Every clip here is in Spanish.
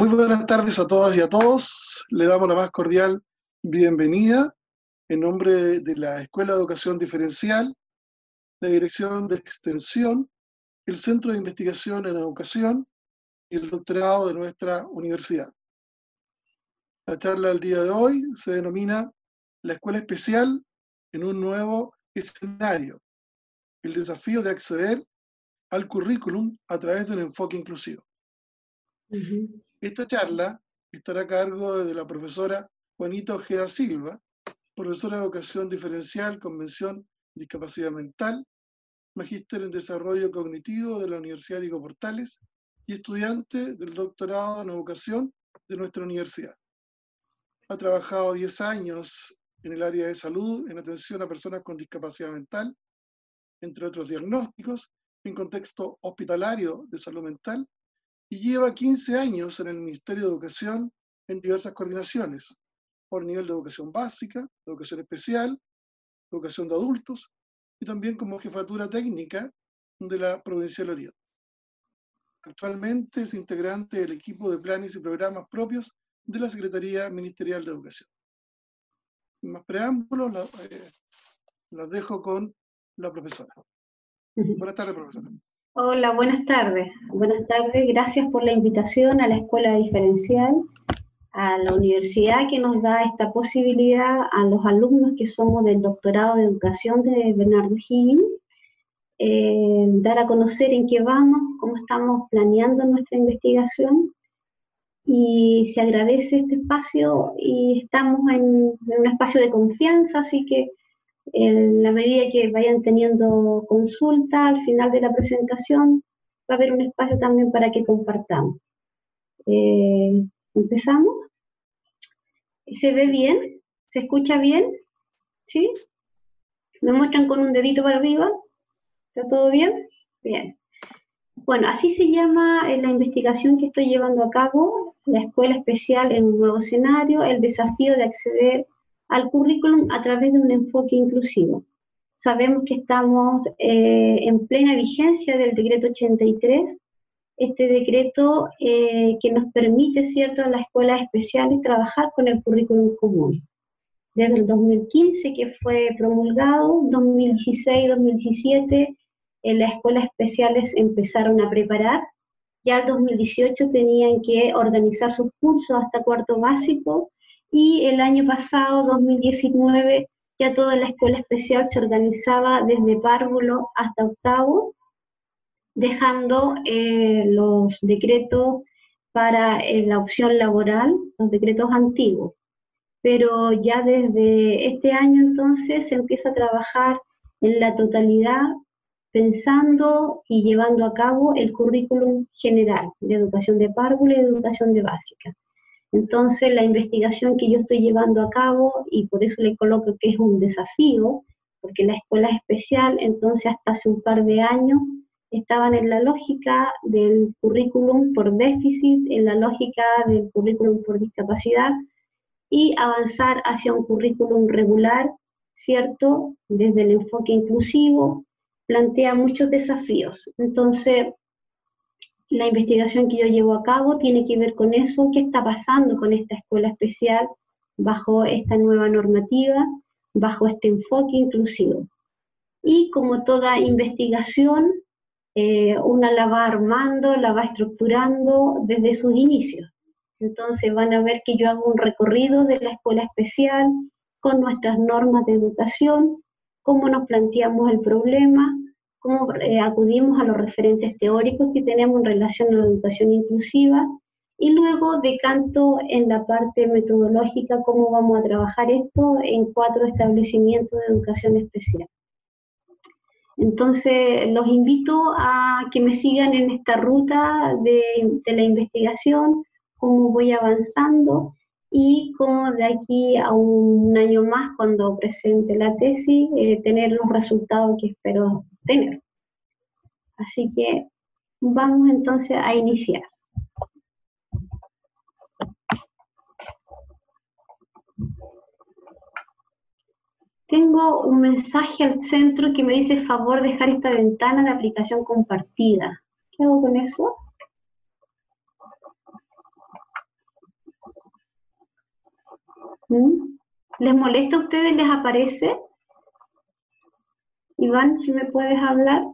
Muy buenas tardes a todas y a todos. Le damos la más cordial bienvenida en nombre de la Escuela de Educación Diferencial, la Dirección de Extensión, el Centro de Investigación en Educación y el doctorado de nuestra universidad. La charla del día de hoy se denomina La Escuela Especial en un nuevo escenario, el desafío de acceder al currículum a través de un enfoque inclusivo. Esta charla estará a cargo de la profesora Juanito Ojeda Silva, profesora de Educación Diferencial, Convención Discapacidad Mental, magíster en Desarrollo Cognitivo de la Universidad Diego Portales y estudiante del doctorado en Educación de nuestra universidad. Ha trabajado 10 años en el área de salud en atención a personas con discapacidad mental, entre otros diagnósticos, en contexto hospitalario de salud mental, y lleva 15 años en el Ministerio de Educación en diversas coordinaciones, por nivel de educación básica, educación especial, educación de adultos, y también como jefatura técnica de la Provincial Oriente. Actualmente es integrante del equipo de planes y programas propios de la Secretaría Ministerial de Educación. Sin más preámbulos, eh, las dejo con la profesora. Buenas tardes, profesora. Hola, buenas tardes. Buenas tardes. Gracias por la invitación a la Escuela Diferencial, a la universidad que nos da esta posibilidad, a los alumnos que somos del doctorado de educación de Bernardo Higgins, eh, dar a conocer en qué vamos, cómo estamos planeando nuestra investigación y se agradece este espacio y estamos en, un espacio de confianza, así que en la medida que vayan teniendo consulta al final de la presentación, va a haber un espacio también para que compartamos. Eh, ¿Empezamos? ¿Se ve bien? ¿Se escucha bien? ¿Sí? ¿Me muestran con un dedito para arriba? ¿Está todo bien? Bien. Bueno, así se llama eh, la investigación que estoy llevando a cabo, la Escuela Especial en un nuevo escenario, el desafío de acceder al currículum a través de un enfoque inclusivo. Sabemos que estamos eh, en plena vigencia del decreto 83, este decreto eh, que nos permite, ¿cierto?, a las escuelas especiales trabajar con el currículum común. Desde el 2015 que fue promulgado, 2016-2017, en las escuelas especiales empezaron a preparar. Ya el 2018 tenían que organizar sus cursos hasta cuarto básico y el año pasado, 2019, ya toda la escuela especial se organizaba desde párvulo hasta octavo, dejando eh, los decretos para eh, la opción laboral, los decretos antiguos. Pero ya desde este año entonces se empieza a trabajar en la totalidad pensando y llevando a cabo el currículum general de educación de párvulo y de educación de básica. Entonces, la investigación que yo estoy llevando a cabo, y por eso le coloco que es un desafío, porque la escuela es especial, entonces hasta hace un par de años estaban en la lógica del currículum por déficit, en la lógica del currículum por discapacidad, y avanzar hacia un currículum regular, ¿cierto? Desde el enfoque inclusivo, plantea muchos desafíos. Entonces, la investigación que yo llevo a cabo tiene que ver con eso, qué está pasando con esta escuela especial bajo esta nueva normativa, bajo este enfoque inclusivo. Y como toda investigación, eh, una la va armando, la va estructurando desde sus inicios. Entonces van a ver que yo hago un recorrido de la escuela especial con nuestras normas de educación, cómo nos planteamos el problema, cómo eh, acudimos a los referentes teóricos que tenemos en relación a la educación inclusiva y luego decanto en la parte metodológica cómo vamos a trabajar esto en cuatro establecimientos de educación especial. Entonces, los invito a que me sigan en esta ruta de, la investigación, cómo voy avanzando y cómo de aquí a un año más, cuando presente la tesis, eh, tener los resultados que espero Así que vamos entonces a iniciar. Tengo un mensaje al centro que me dice, favor, dejar esta ventana de aplicación compartida. ¿Qué hago con eso? ¿Mm? ¿Les molesta a ustedes? ¿Les aparece? Iván, si me puedes hablar.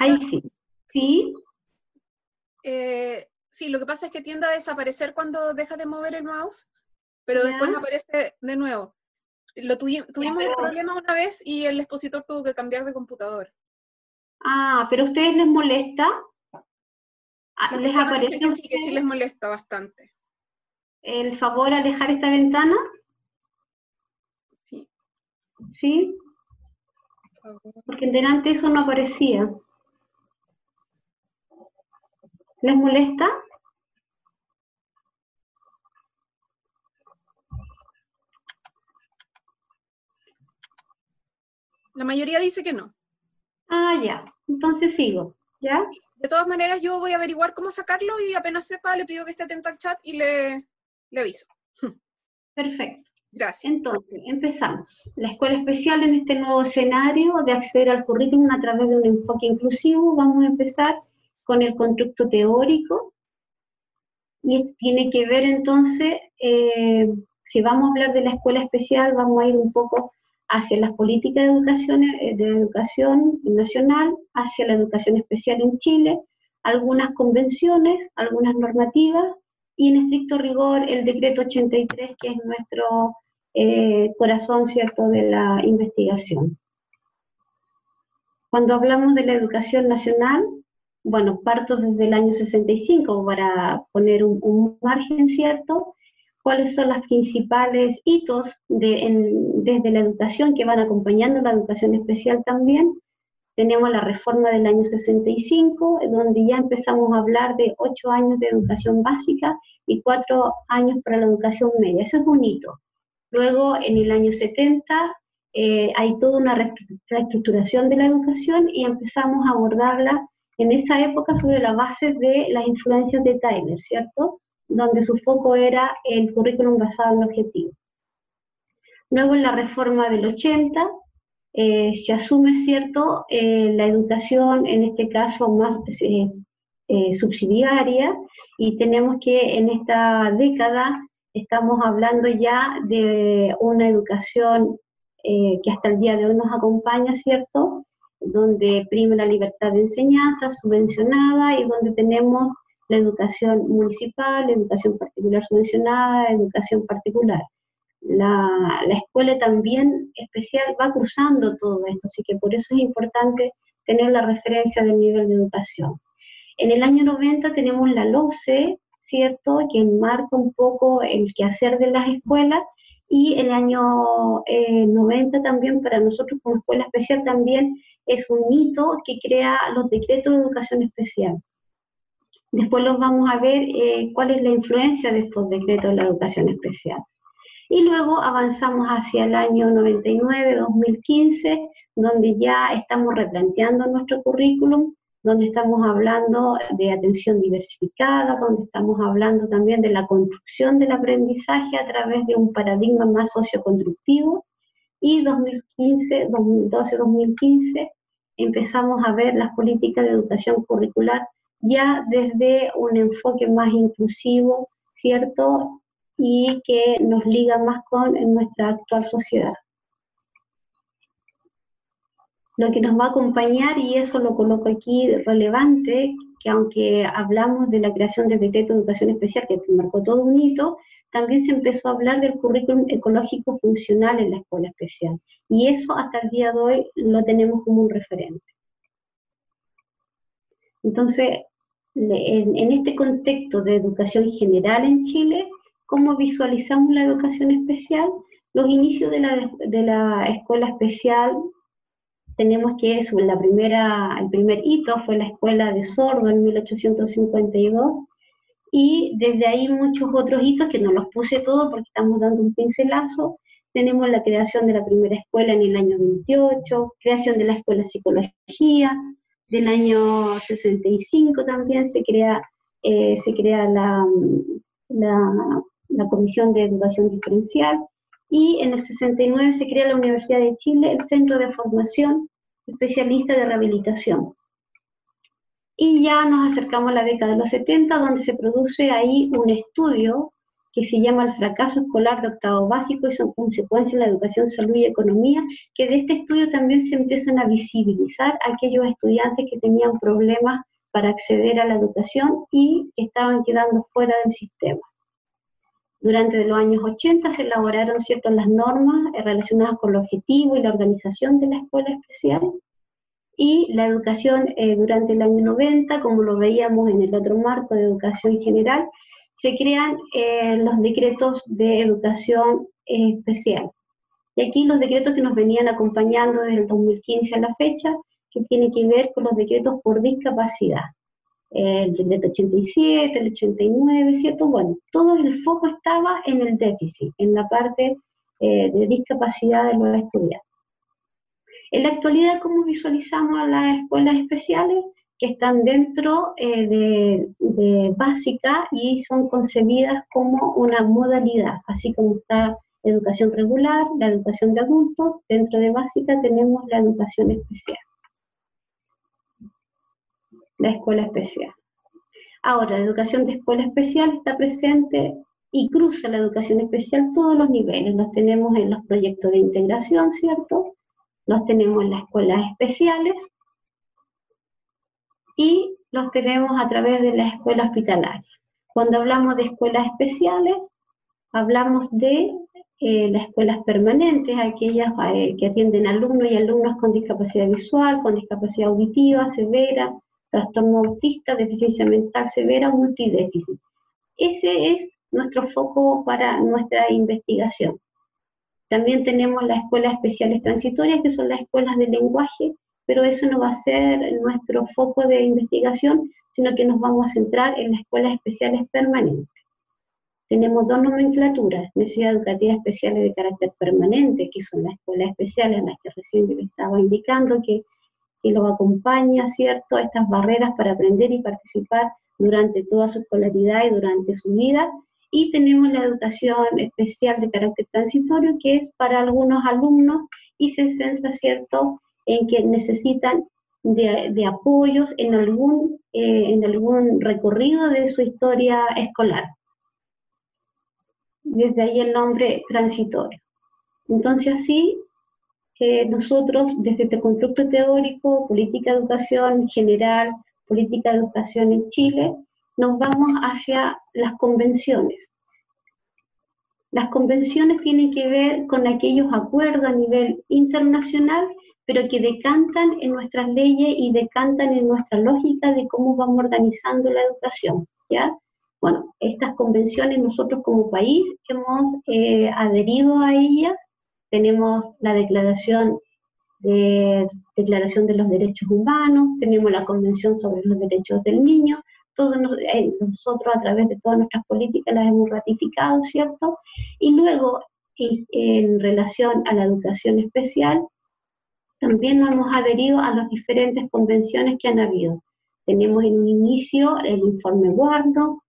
Ahí sí. ¿Sí? Eh, sí, lo que pasa es que tiende a desaparecer cuando dejas de mover el mouse, pero después aparece de nuevo. Lo tuvimos el problema una vez y el expositor tuvo que cambiar de computador. Ah, pero a ustedes les molesta. Ah, ¿Les aparece? Que sí, que sí les molesta bastante. ¿El favor alejar esta ventana? Sí. ¿Sí? Porque en delante eso no aparecía. ¿Les molesta? La mayoría dice que no. Ah, ya. Entonces sigo. ¿Ya? De todas maneras, yo voy a averiguar cómo sacarlo y apenas sepa, le pido que esté atento al chat y le, le aviso. Perfecto. Gracias. Entonces, empezamos. La escuela especial en este nuevo escenario de acceder al currículum a través de un enfoque inclusivo, vamos a empezar con el constructo teórico. Y tiene que ver entonces, eh, si vamos a hablar de la escuela especial, vamos a ir un poco hacia las políticas de educación, eh, de educación nacional, hacia la educación especial en Chile, algunas convenciones, algunas normativas y en estricto rigor el decreto 83, que es nuestro eh, corazón, ¿cierto?, de la investigación. Cuando hablamos de la educación nacional, bueno, parto desde el año 65 para poner un, margen, ¿cierto?, cuáles son los principales hitos desde la educación que van acompañando la educación especial también. Tenemos la reforma del año 65, donde ya empezamos a hablar de ocho años de educación básica y cuatro años para la educación media. Eso es un hito. Luego, en el año 70, eh, hay toda una reestructuración de la educación y empezamos a abordarla en esa época sobre la base de las influencias de Tyler, ¿cierto? Donde su foco era el currículum basado en objetivos. Luego, en la reforma del 80, eh, se asume, ¿cierto?, eh, la educación, en este caso más subsidiaria, y tenemos que en esta década estamos hablando ya de una educación eh, que hasta el día de hoy nos acompaña, ¿cierto? Donde prima la libertad de enseñanza subvencionada y donde tenemos la educación municipal, la educación particular subvencionada, educación particular. La, la escuela también especial va cruzando todo esto, así que por eso es importante tener la referencia del nivel de educación. En el año 90 tenemos la LOCE, ¿cierto?, que enmarca un poco el quehacer de las escuelas, y el año 90 eh, también para nosotros como escuela especial también es un hito que crea los decretos de educación especial. Después los vamos a ver eh, cuál es la influencia de estos decretos de la educación especial. Y luego avanzamos hacia el año 99-2015, donde ya estamos replanteando nuestro currículum donde estamos hablando de atención diversificada, donde estamos hablando también de la construcción del aprendizaje a través de un paradigma más socioconstructivo. Y 2015, 2012, 2015 empezamos a ver las políticas de educación curricular ya desde un enfoque más inclusivo, ¿cierto? Y que nos liga más con nuestra actual sociedad lo que nos va a acompañar, y eso lo coloco aquí relevante, que aunque hablamos de la creación del decreto de educación especial, que marcó todo un hito, también se empezó a hablar del currículum ecológico funcional en la escuela especial. Y eso hasta el día de hoy lo tenemos como un referente. Entonces, en, este contexto de educación general en Chile, ¿cómo visualizamos la educación especial? Los inicios de la, de la escuela especial tenemos que es la primera, el primer hito fue la escuela de sordo en 1852 y desde ahí muchos otros hitos que no los puse todos porque estamos dando un pincelazo. Tenemos la creación de la primera escuela en el año 28, creación de la escuela de psicología, del año 65 también se crea, eh, se crea la, la, la Comisión de Educación Diferencial, y en el 69 se crea la Universidad de Chile, el Centro de Formación Especialista de Rehabilitación. Y ya nos acercamos a la década de los 70, donde se produce ahí un estudio que se llama El fracaso escolar de octavo básico y son consecuencias en la educación, salud y economía, que de este estudio también se empiezan a visibilizar aquellos estudiantes que tenían problemas para acceder a la educación y que estaban quedando fuera del sistema. Durante los años 80 se elaboraron ciertas las normas relacionadas con el objetivo y la organización de la escuela especial y la educación eh, durante el año 90, como lo veíamos en el otro marco de educación general, se crean eh, los decretos de educación eh, especial. Y aquí los decretos que nos venían acompañando desde el 2015 a la fecha, que tienen que ver con los decretos por discapacidad. El decreto 87, el 89, ¿cierto? Bueno, todo el foco estaba en el déficit, en la parte eh, de discapacidad de los estudiantes. En la actualidad, ¿cómo visualizamos a las escuelas especiales? que están dentro eh, de, básica y son concebidas como una modalidad, así como está educación regular, la educación de adultos, dentro de básica tenemos la educación especial, la escuela especial. Ahora, la educación de escuela especial está presente y cruza la educación especial todos los niveles. Los tenemos en los proyectos de integración, ¿cierto? Los tenemos en las escuelas especiales, y los tenemos a través de la escuela hospitalaria. Cuando hablamos de escuelas especiales, hablamos de eh, las escuelas permanentes, aquellas eh, que atienden alumnos y alumnas con discapacidad visual, con discapacidad auditiva severa, trastorno autista, deficiencia mental severa, multidéficit. Ese es nuestro foco para nuestra investigación. También tenemos las escuelas especiales transitorias, que son las escuelas de lenguaje, pero eso no va a ser nuestro foco de investigación, sino que nos vamos a centrar en las escuelas especiales permanentes. Tenemos dos nomenclaturas, necesidades educativas especiales de carácter permanente, que son las escuelas especiales las que recién le estaba indicando que, que lo acompaña, ¿cierto?, estas barreras para aprender y participar durante toda su escolaridad y durante su vida. Y tenemos la educación especial de carácter transitorio, que es para algunos alumnos y se centra, ¿cierto?, en que necesitan de, apoyos en algún, eh, en algún recorrido de su historia escolar. Desde ahí el nombre transitorio. Entonces así, nosotros desde este constructo teórico, política de educación general, política de educación en Chile, nos vamos hacia las convenciones. Las convenciones tienen que ver con aquellos acuerdos a nivel internacional pero que decantan en nuestras leyes y decantan en nuestra lógica de cómo vamos organizando la educación, ¿ya? Bueno, estas convenciones nosotros como país hemos eh, adherido a ellas, tenemos la declaración de, declaración de los Derechos Humanos, tenemos la Convención sobre los Derechos del Niño, todos eh, nosotros a través de todas nuestras políticas las hemos ratificado, ¿cierto? Y luego, en relación a la educación especial, también nos hemos adherido a las diferentes convenciones que han habido. Tenemos en un inicio el informe Warnock,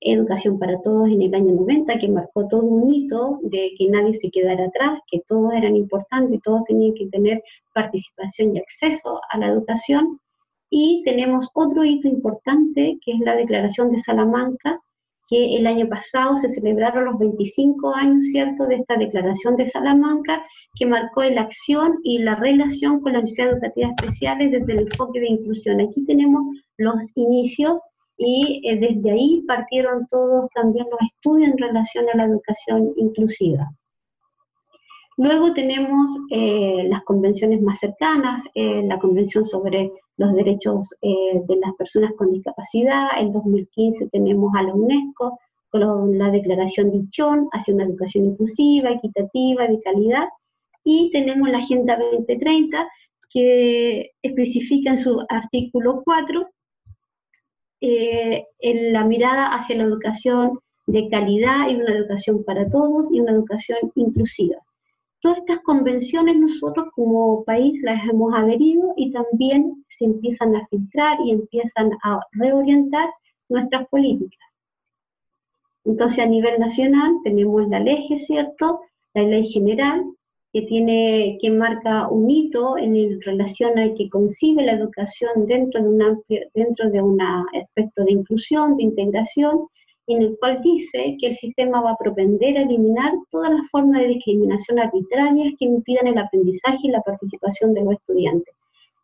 Educación para Todos en el año 90, que marcó todo un hito de que nadie se quedara atrás, que todos eran importantes y todos tenían que tener participación y acceso a la educación. Y tenemos otro hito importante, que es la Declaración de Salamanca, que el año pasado se celebraron los 25 años, ¿cierto?, de esta declaración de Salamanca, que marcó la acción y la relación con la Universidad Educativa Especiales desde el enfoque de inclusión. Aquí tenemos los inicios y eh, desde ahí partieron todos también los estudios en relación a la educación inclusiva. Luego tenemos eh, las convenciones más cercanas, eh, la Convención sobre los Derechos de las Personas con Discapacidad, en 2015 tenemos a la UNESCO con la Declaración de Ichón hacia una educación inclusiva, equitativa, de calidad, y tenemos la Agenda 2030 que especifica en su artículo 4 en la mirada hacia la educación de calidad y una educación para todos y una educación inclusiva. Todas estas convenciones nosotros como país las hemos adherido y también se empiezan a filtrar y empiezan a reorientar nuestras políticas. Entonces a nivel nacional tenemos la ley, ¿cierto? La ley general, que tiene, que marca un hito en relación a que concibe la educación dentro de un dentro de un aspecto de inclusión, de integración, en el cual dice que el sistema va a propender a eliminar todas las formas de discriminación arbitrarias que impidan el aprendizaje y la participación de los estudiantes.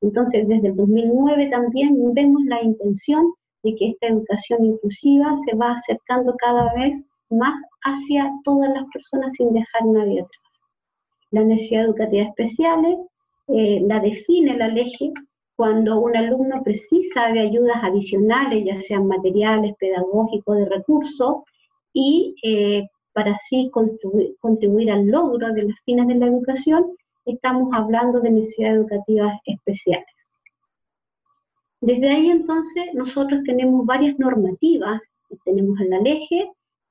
Entonces, desde el 2009 también vemos la intención de que esta educación inclusiva se va acercando cada vez más hacia todas las personas sin dejar nadie atrás. La necesidad educativa especiales eh, la define la ley cuando un alumno precisa de ayudas adicionales, ya sean materiales, pedagógicos, de recursos, y eh, para así contribuir, contribuir, al logro de las fines de la educación, estamos hablando de necesidades educativas especiales. Desde ahí entonces nosotros tenemos varias normativas, tenemos en la ley,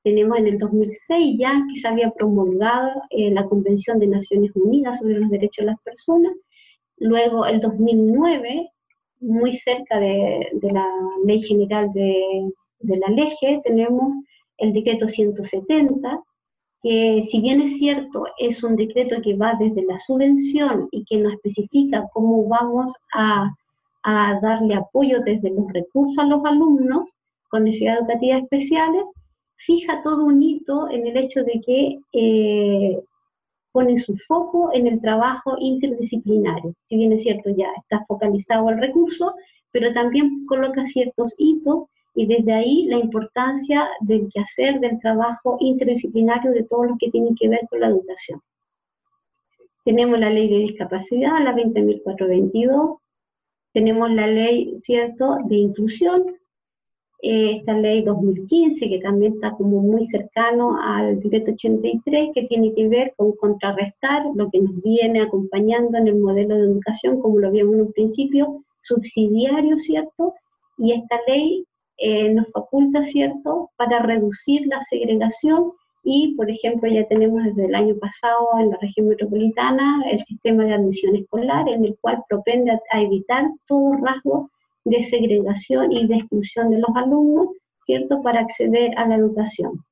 tenemos en el 2006 ya que se había promulgado eh, la Convención de Naciones Unidas sobre los Derechos de las Personas, luego el 2009, muy cerca de, la Ley General de, de la ley, tenemos el decreto 170, que si bien es cierto, es un decreto que va desde la subvención y que nos especifica cómo vamos a a darle apoyo desde los recursos a los alumnos con necesidades educativas especiales, fija todo un hito en el hecho de que eh, pone su foco en el trabajo interdisciplinario. Si bien es cierto, ya está focalizado el recurso, pero también coloca ciertos hitos y desde ahí la importancia del quehacer del trabajo interdisciplinario de todo lo que tiene que ver con la educación. Tenemos la ley de discapacidad, la 20.422, tenemos la ley, ¿cierto?, de inclusión, eh, esta ley 2015, que también está como muy cercano al decreto 83, que tiene que ver con contrarrestar lo que nos viene acompañando en el modelo de educación, como lo vimos en un principio, subsidiario, ¿cierto? Y esta ley eh, nos faculta, ¿cierto?, para reducir la segregación y, por ejemplo, ya tenemos desde el año pasado en la región metropolitana el sistema de admisión escolar, en el cual propende a, evitar todo rasgo de segregación y de exclusión de los alumnos, ¿cierto?, para acceder a la educación.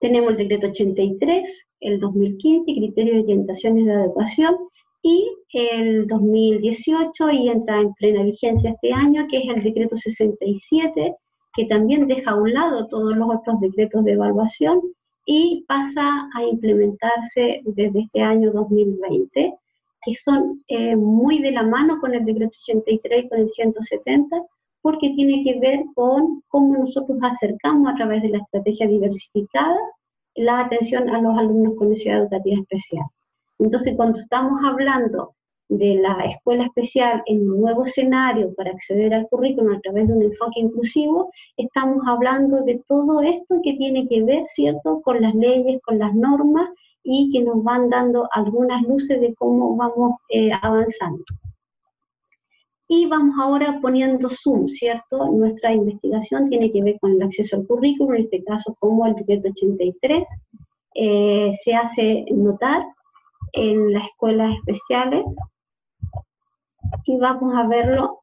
Tenemos el decreto 83, el 2015, criterios de orientaciones de educación, y el 2018, y entra en plena vigencia este año, que es el decreto 67, que también deja a un lado todos los otros decretos de evaluación y pasa a implementarse desde este año 2020, que son eh, muy de la mano con el decreto 83 y con el 170, porque tiene que ver con cómo nosotros acercamos a través de la estrategia diversificada la atención a los alumnos con necesidad educativa especial. Entonces, cuando estamos hablando de la escuela especial en un nuevo escenario para acceder al currículum a través de un enfoque inclusivo, estamos hablando de todo esto que tiene que ver, ¿cierto?, con las leyes, con las normas y que nos van dando algunas luces de cómo vamos eh, avanzando. Y vamos ahora poniendo zoom, ¿cierto? Nuestra investigación tiene que ver con el acceso al currículum, en este caso como el decreto 83 eh, se hace notar en las escuelas especiales y vamos a verlo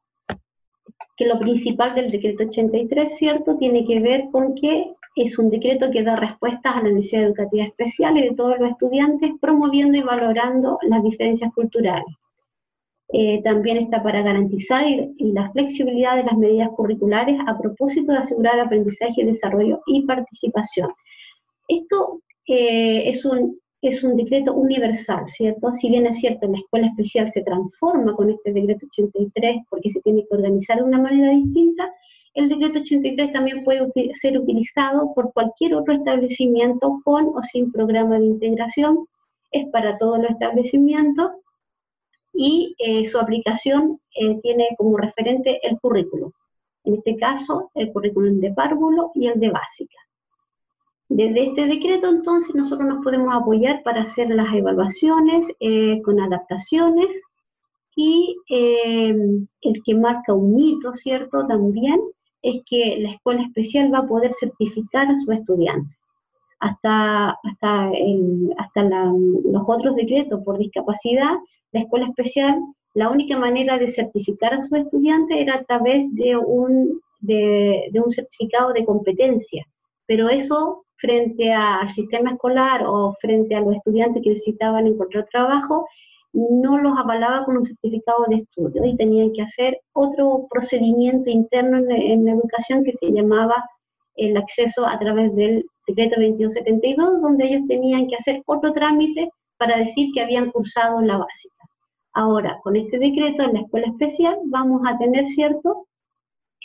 que lo principal del decreto 83, ¿cierto?, tiene que ver con que es un decreto que da respuestas a la necesidad educativa especial y de todos los estudiantes, promoviendo y valorando las diferencias culturales. Eh, también está para garantizar la flexibilidad de las medidas curriculares a propósito de asegurar aprendizaje, desarrollo y participación. Esto eh, es un es un decreto universal, ¿cierto? Si bien es cierto, la escuela especial se transforma con este decreto 83 porque se tiene que organizar de una manera distinta, el decreto 83 también puede ser utilizado por cualquier otro establecimiento con o sin programa de integración, es para todos los establecimientos y eh, su aplicación eh, tiene como referente el currículo. En este caso, el currículum de párvulo y el de básica. Desde este decreto, entonces, nosotros nos podemos apoyar para hacer las evaluaciones eh, con adaptaciones y el que marca un hito, ¿cierto? También es que la escuela especial va a poder certificar a su estudiante. Hasta, hasta, hasta los otros decretos por discapacidad, la escuela especial, la única manera de certificar a su estudiante era a través de un, de, de un certificado de competencia, pero eso frente al sistema escolar o frente a los estudiantes que necesitaban encontrar trabajo, no los avalaba con un certificado de estudio y tenían que hacer otro procedimiento interno en, la educación que se llamaba el acceso a través del decreto 2172, donde ellos tenían que hacer otro trámite para decir que habían cursado la básica. Ahora, con este decreto en la escuela especial vamos a tener, ¿cierto?,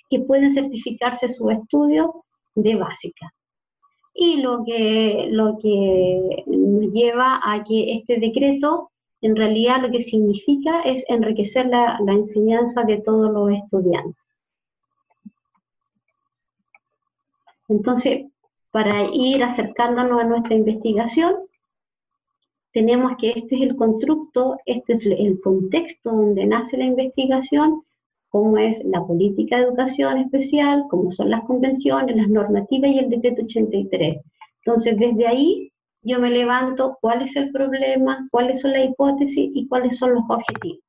que pueden certificarse su estudio de básica. Y lo que, lo que nos lleva a que este decreto en realidad lo que significa es enriquecer la, enseñanza de todos los estudiantes. Entonces, para ir acercándonos a nuestra investigación, tenemos que este es el constructo, este es el contexto donde nace la investigación, cómo es la política de educación especial, cómo son las convenciones, las normativas y el decreto 83. Entonces, desde ahí yo me levanto cuál es el problema, cuáles son las hipótesis y cuáles son los objetivos.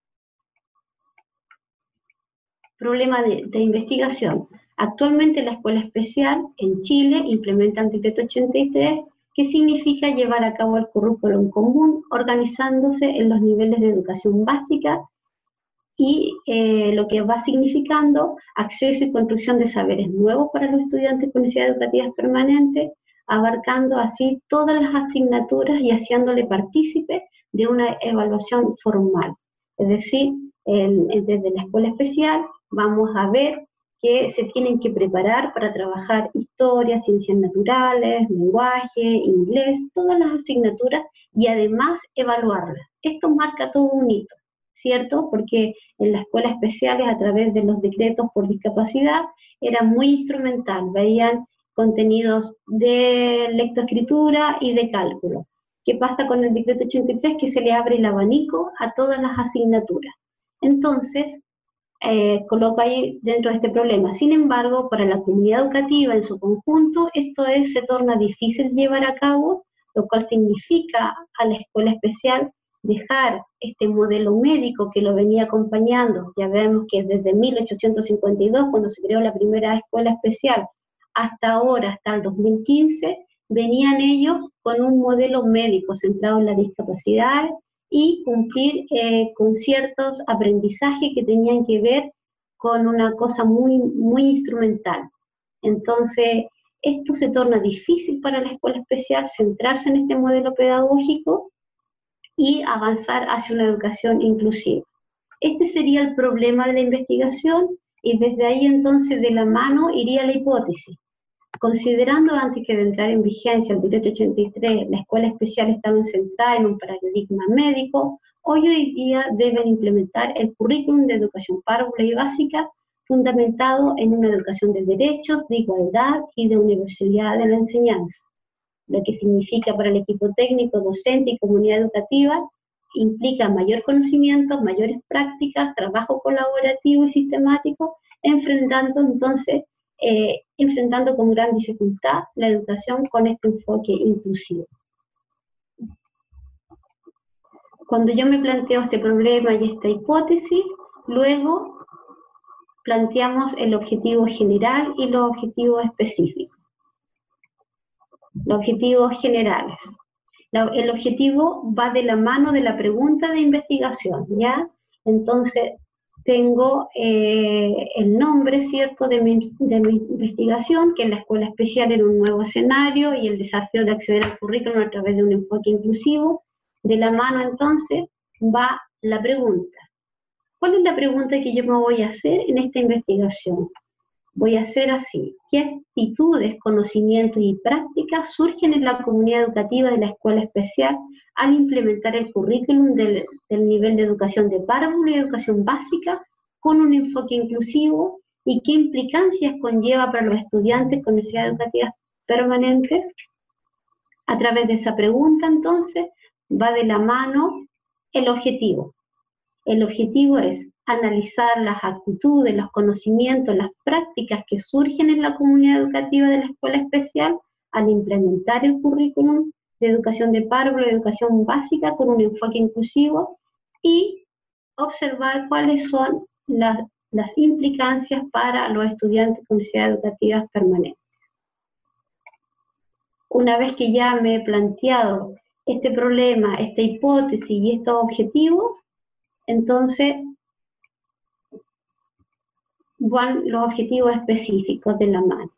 Problema de, investigación. Actualmente la escuela especial en Chile implementa el decreto 83, que significa llevar a cabo el currículum común, organizándose en los niveles de educación básica y eh, lo que va significando acceso y construcción de saberes nuevos para los estudiantes con necesidades educativas permanentes, abarcando así todas las asignaturas y haciéndole partícipe de una evaluación formal. Es decir, desde la escuela especial vamos a ver que se tienen que preparar para trabajar historia, ciencias naturales, lenguaje, inglés, todas las asignaturas y además evaluarlas. Esto marca todo un hito, ¿cierto? Porque en la escuela especiales a través de los decretos por discapacidad era muy instrumental, veían contenidos de lectoescritura y de cálculo. ¿Qué pasa con el decreto 83? Que se le abre el abanico a todas las asignaturas. Entonces, eh, coloca ahí dentro de este problema. Sin embargo, para la comunidad educativa en su conjunto, esto es, se torna difícil llevar a cabo, lo cual significa a la escuela especial dejar este modelo médico que lo venía acompañando. Ya vemos que desde 1852, cuando se creó la primera escuela especial, hasta ahora, hasta el 2015, venían ellos con un modelo médico centrado en la discapacidad y cumplir eh, con ciertos aprendizajes que tenían que ver con una cosa muy, muy instrumental. Entonces, esto se torna difícil para la escuela especial centrarse en este modelo pedagógico y avanzar hacia una educación inclusiva. Este sería el problema de la investigación y desde ahí entonces de la mano iría la hipótesis. Considerando antes que de entrar en vigencia el decreto 83, la escuela especial estaba centrada en un paradigma médico, hoy hoy día deben implementar el currículum de educación párvula y básica fundamentado en una educación de derechos, de igualdad y de universalidad de la enseñanza, lo que significa para el equipo técnico, docente y comunidad educativa implica mayor conocimiento, mayores prácticas, trabajo colaborativo y sistemático, enfrentando entonces eh, enfrentando con gran dificultad la educación con este enfoque inclusivo. Cuando yo me planteo este problema y esta hipótesis, luego planteamos el objetivo general y los objetivos específicos. Los objetivos generales. el objetivo va de la mano de la pregunta de investigación, ¿ya? Entonces, tengo eh, el nombre, ¿cierto?, de mi, de mi, investigación, que en la escuela especial era un nuevo escenario y el desafío de acceder al currículum a través de un enfoque inclusivo. De la mano, entonces, va la pregunta. ¿Cuál es la pregunta que yo me voy a hacer en esta investigación? Voy a hacer así. ¿Qué actitudes, conocimientos y prácticas surgen en la comunidad educativa de la escuela especial al implementar el currículum del, nivel de educación de párvulo y educación básica con un enfoque inclusivo y qué implicancias conlleva para los estudiantes con necesidades educativas permanentes. A través de esa pregunta, entonces, va de la mano el objetivo. El objetivo es analizar las actitudes, los conocimientos, las prácticas que surgen en la comunidad educativa de la escuela especial al implementar el currículum de educación de párvulo, educación básica con un enfoque inclusivo y observar cuáles son las, las implicancias para los estudiantes con necesidades educativas permanentes. una vez que ya me he planteado este problema, esta hipótesis y estos objetivos, entonces van los objetivos específicos de la mano.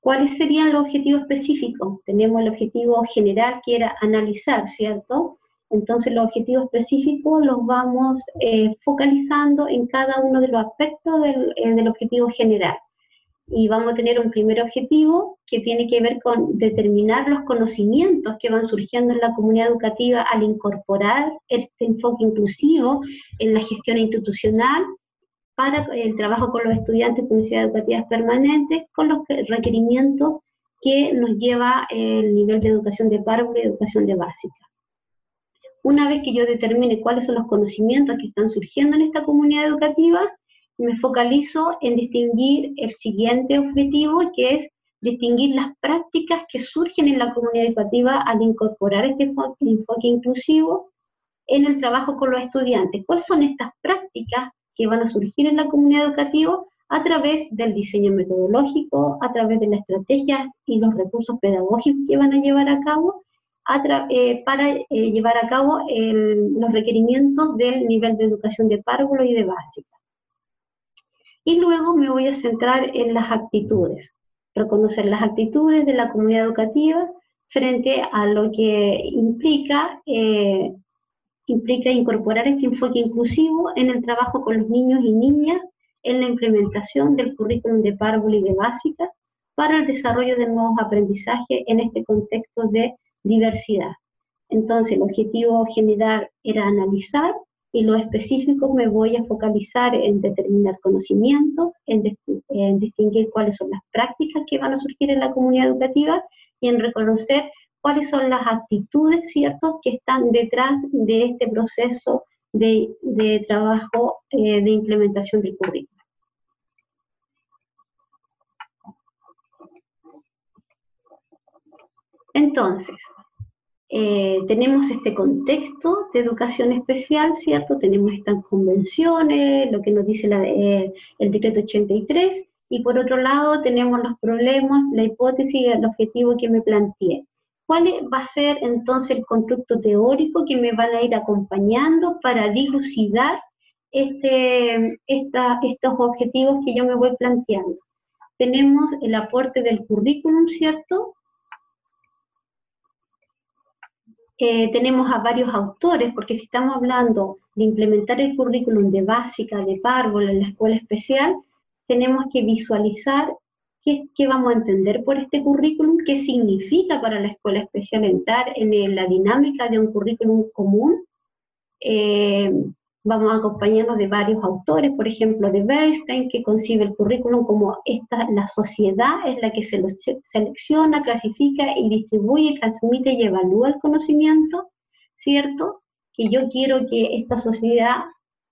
¿Cuáles serían los objetivos específicos? Tenemos el objetivo general que era analizar, ¿cierto? Entonces los objetivos específicos los vamos eh, focalizando en cada uno de los aspectos del, eh, del, objetivo general. Y vamos a tener un primer objetivo que tiene que ver con determinar los conocimientos que van surgiendo en la comunidad educativa al incorporar este enfoque inclusivo en la gestión institucional para el trabajo con los estudiantes de universidades educativas permanentes, con los requerimientos que nos lleva el nivel de educación de párvulo y educación de básica. Una vez que yo determine cuáles son los conocimientos que están surgiendo en esta comunidad educativa, me focalizo en distinguir el siguiente objetivo, que es distinguir las prácticas que surgen en la comunidad educativa al incorporar este enfoque inclusivo en el trabajo con los estudiantes. ¿Cuáles son estas prácticas que van a surgir en la comunidad educativa a través del diseño metodológico, a través de la estrategia y los recursos pedagógicos que van a llevar a cabo eh, para eh, llevar a cabo los requerimientos del nivel de educación de párvulo y de básica. Y luego me voy a centrar en las actitudes, reconocer las actitudes de la comunidad educativa frente a lo que implica, eh, implica incorporar este enfoque inclusivo en el trabajo con los niños y niñas en la implementación del currículum de párvulo y de básica para el desarrollo de nuevos aprendizajes en este contexto de diversidad. Entonces, el objetivo general era analizar y lo específico me voy a focalizar en determinar conocimiento, en, distinguir cuáles son las prácticas que van a surgir en la comunidad educativa y en reconocer cuáles son las actitudes, ¿cierto?, que están detrás de este proceso de, trabajo eh, de implementación del currículum. Entonces, eh, tenemos este contexto de educación especial, ¿cierto? Tenemos estas convenciones, lo que nos dice eh, el decreto 83, y por otro lado tenemos los problemas, la hipótesis y el objetivo que me planteé. ¿Cuál va a ser entonces el constructo teórico que me van a ir acompañando para dilucidar este, estos objetivos que yo me voy planteando? Tenemos el aporte del currículum, ¿cierto? tenemos a varios autores, porque si estamos hablando de implementar el currículum de básica, de párvulo en la escuela especial, tenemos que visualizar qué, qué, vamos a entender por este currículum, qué significa para la escuela especial entrar en la dinámica de un currículum común, eh, Vamos a acompañarnos de varios autores, por ejemplo, de Bernstein, que concibe el currículum como esta, la sociedad es la que se selecciona, clasifica y distribuye, transmite y evalúa el conocimiento, ¿cierto? Que yo quiero que esta sociedad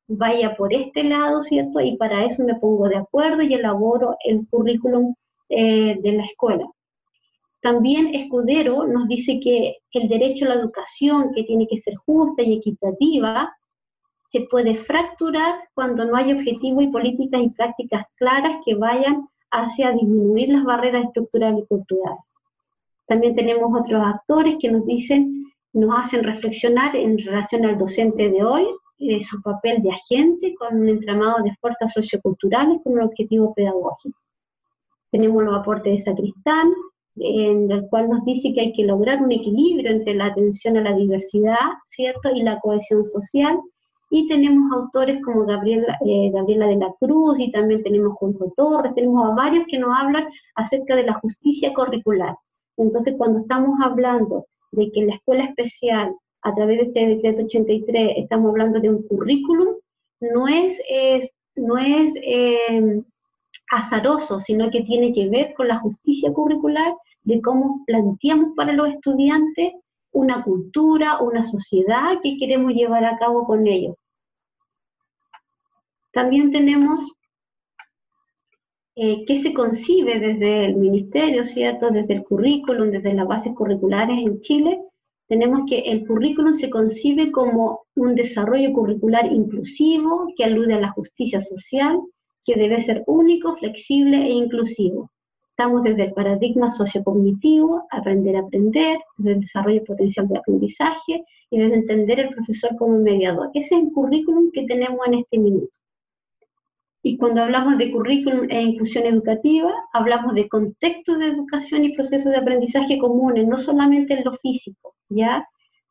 vaya por este lado, ¿cierto? Y para eso me pongo de acuerdo y elaboro el currículum eh, de la escuela. También Escudero nos dice que el derecho a la educación, que tiene que ser justa y equitativa, se puede fracturar cuando no hay objetivos y políticas y prácticas claras que vayan hacia disminuir las barreras estructurales y culturales. También tenemos otros actores que nos dicen, nos hacen reflexionar en relación al docente de hoy, eh, su papel de agente con un entramado de fuerzas socioculturales con un objetivo pedagógico. Tenemos los aportes de Sacristán, en el cual nos dice que hay que lograr un equilibrio entre la atención a la diversidad, ¿cierto? Y la cohesión social, y tenemos autores como Gabriela, eh, Gabriela de la Cruz y también tenemos Juanjo Torres, tenemos a varios que nos hablan acerca de la justicia curricular. Entonces, cuando estamos hablando de que la escuela especial, a través de este decreto 83, estamos hablando de un currículum, no es, eh, no es eh, azaroso, sino que tiene que ver con la justicia curricular, de cómo planteamos para los estudiantes una cultura, una sociedad que queremos llevar a cabo con ellos. También tenemos eh, qué se concibe desde el ministerio, ¿cierto? Desde el currículum, desde las bases curriculares en Chile. Tenemos que el currículum se concibe como un desarrollo curricular inclusivo que alude a la justicia social, que debe ser único, flexible e inclusivo. Estamos desde el paradigma sociocognitivo, aprender a aprender, desde el desarrollo potencial de aprendizaje y desde entender el profesor como mediador. Ese es el currículum que tenemos en este minuto. Y cuando hablamos de currículum e inclusión educativa, hablamos de contextos de educación y procesos de aprendizaje comunes, no solamente en lo físico, ¿ya?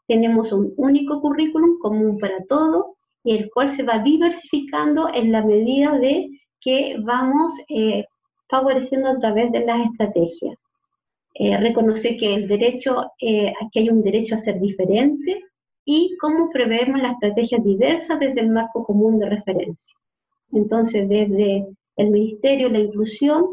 Tenemos un único currículum común para todo el cual se va diversificando en la medida de que vamos eh, favoreciendo a través de las estrategias. Eh, reconoce que el derecho, eh, hay un derecho a ser diferente y cómo preveemos las estrategias diversas desde el marco común de referencia. Entonces, desde el Ministerio de la Inclusión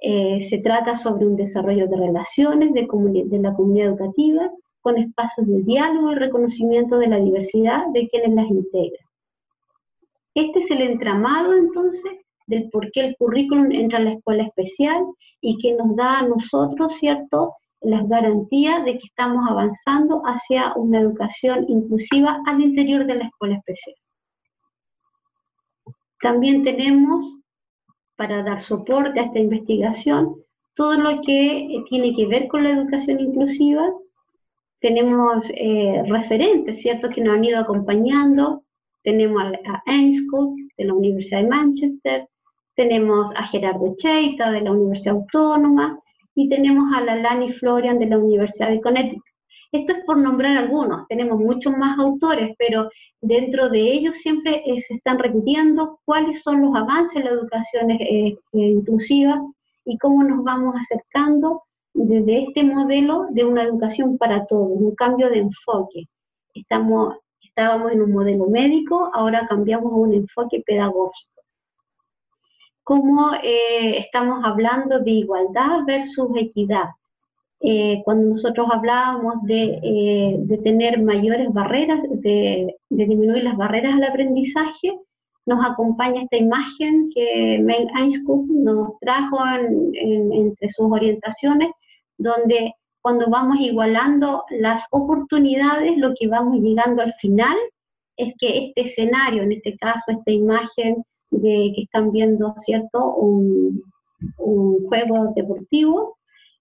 eh, se trata sobre un desarrollo de relaciones de, de, la comunidad educativa con espacios de diálogo y reconocimiento de la diversidad de quienes las integran. Este es el entramado entonces del por qué el currículum entra a la escuela especial y que nos da a nosotros, ¿cierto?, las garantías de que estamos avanzando hacia una educación inclusiva al interior de la escuela especial. También tenemos, para dar soporte a esta investigación, todo lo que eh, tiene que ver con la educación inclusiva. Tenemos eh, referentes, ¿cierto?, que nos han ido acompañando. Tenemos a, Ainscote de la Universidad de Manchester, tenemos a Gerardo Cheita de la Universidad Autónoma y tenemos a la Lani Florian de la Universidad de Connecticut. Esto es por nombrar algunos, tenemos muchos más autores, pero dentro de ellos siempre eh, se están repitiendo cuáles son los avances en la educación eh, eh, inclusiva y cómo nos vamos acercando desde este modelo de una educación para todos, un cambio de enfoque. Estamos, estábamos en un modelo médico, ahora cambiamos a un enfoque pedagógico. Cómo estamos hablando de igualdad versus equidad eh, cuando nosotros hablábamos de, eh, de tener mayores barreras, de, de, disminuir las barreras al aprendizaje, nos acompaña esta imagen que Meng Einstein nos trajo entre sus orientaciones, donde cuando vamos igualando las oportunidades, lo que vamos llegando al final es que este escenario, en este caso esta imagen de que están viendo, ¿cierto? Un, un juego deportivo,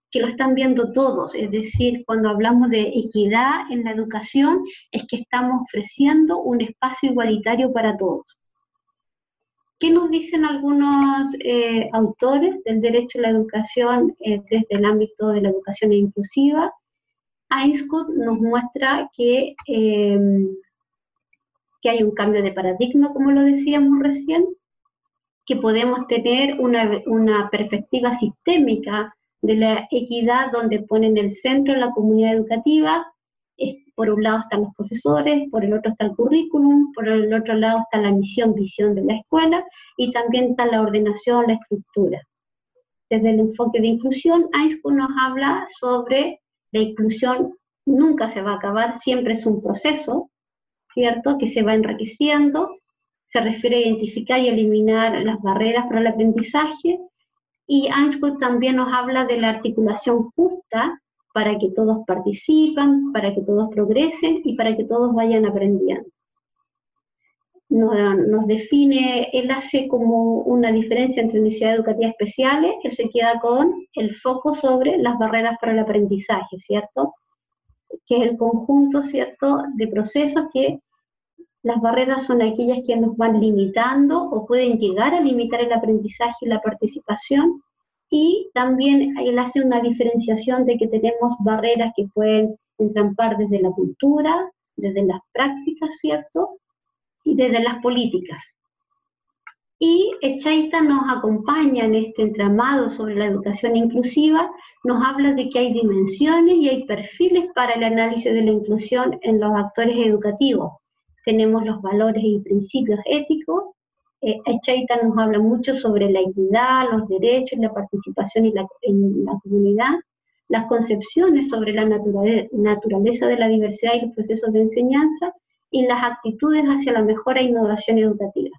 que lo están viendo todos, es decir, cuando hablamos de equidad en la educación, es que estamos ofreciendo un espacio igualitario para todos. ¿Qué nos dicen algunos eh, autores del derecho a la educación eh, desde el ámbito de la educación inclusiva? Einstein nos muestra que, em, que hay un cambio de paradigma, como lo decíamos recién, que podemos tener una, una perspectiva sistémica de la equidad donde ponen el centro la comunidad educativa. Por un lado están los profesores, por el otro está el currículum, por el otro lado está la misión, visión de la escuela y también está la ordenación, la estructura. Desde el enfoque de inclusión, Einstein nos habla sobre la inclusión nunca se va a acabar, siempre es un proceso, ¿cierto? Que se va enriqueciendo, se refiere a identificar y eliminar las barreras para el aprendizaje, y Einstein también nos habla de la articulación justa para que todos participan, para que todos progresen y para que todos vayan aprendiendo. Nos, define, él hace como una diferencia entre universidades educativas especiales, él se queda con el foco sobre las barreras para el aprendizaje, ¿cierto? Que es el conjunto, ¿cierto?, de procesos que las barreras son aquellas que nos van limitando o pueden llegar a limitar el aprendizaje y la participación. Y también él hace una diferenciación de que tenemos barreras que pueden entrampar desde la cultura, desde las prácticas, ¿cierto? Y desde las políticas. Y Echaita nos acompaña en este entramado sobre la educación inclusiva, nos habla de que hay dimensiones y hay perfiles para el análisis de la inclusión en los actores educativos tenemos los valores y principios éticos. Eh, Echaita nos habla mucho sobre la equidad, los derechos, la participación en la comunidad, las concepciones sobre la naturaleza de la diversidad y los procesos de enseñanza y las actitudes hacia la mejora e innovación educativa.